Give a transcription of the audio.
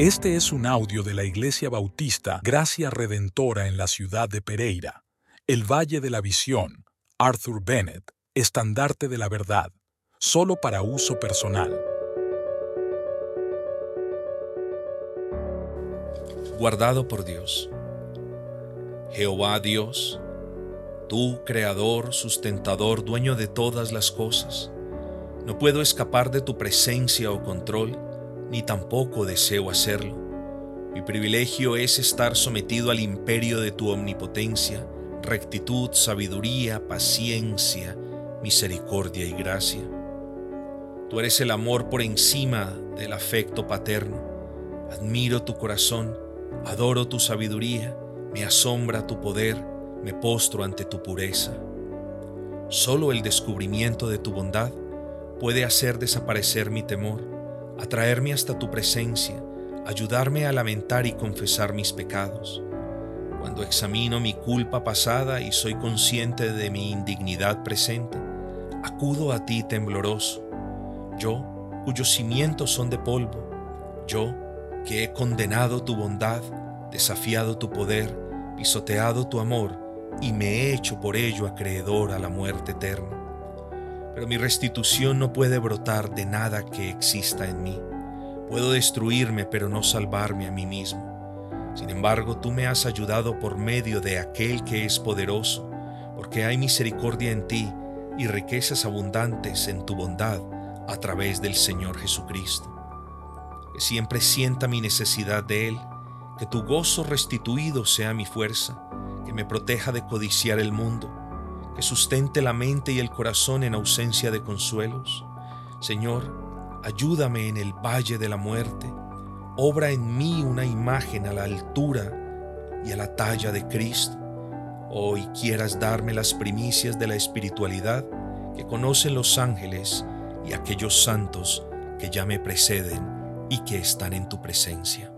Este es un audio de la Iglesia Bautista Gracia Redentora en la ciudad de Pereira, el Valle de la Visión, Arthur Bennett, estandarte de la verdad, solo para uso personal. Guardado por Dios. Jehová Dios, tú, creador, sustentador, dueño de todas las cosas, no puedo escapar de tu presencia o control ni tampoco deseo hacerlo. Mi privilegio es estar sometido al imperio de tu omnipotencia, rectitud, sabiduría, paciencia, misericordia y gracia. Tú eres el amor por encima del afecto paterno. Admiro tu corazón, adoro tu sabiduría, me asombra tu poder, me postro ante tu pureza. Solo el descubrimiento de tu bondad puede hacer desaparecer mi temor atraerme hasta tu presencia, ayudarme a lamentar y confesar mis pecados. Cuando examino mi culpa pasada y soy consciente de mi indignidad presente, acudo a ti tembloroso, yo cuyos cimientos son de polvo, yo que he condenado tu bondad, desafiado tu poder, pisoteado tu amor y me he hecho por ello acreedor a la muerte eterna pero mi restitución no puede brotar de nada que exista en mí. Puedo destruirme, pero no salvarme a mí mismo. Sin embargo, tú me has ayudado por medio de aquel que es poderoso, porque hay misericordia en ti y riquezas abundantes en tu bondad a través del Señor Jesucristo. Que siempre sienta mi necesidad de Él, que tu gozo restituido sea mi fuerza, que me proteja de codiciar el mundo que sustente la mente y el corazón en ausencia de consuelos. Señor, ayúdame en el valle de la muerte. Obra en mí una imagen a la altura y a la talla de Cristo. Hoy quieras darme las primicias de la espiritualidad que conocen los ángeles y aquellos santos que ya me preceden y que están en tu presencia.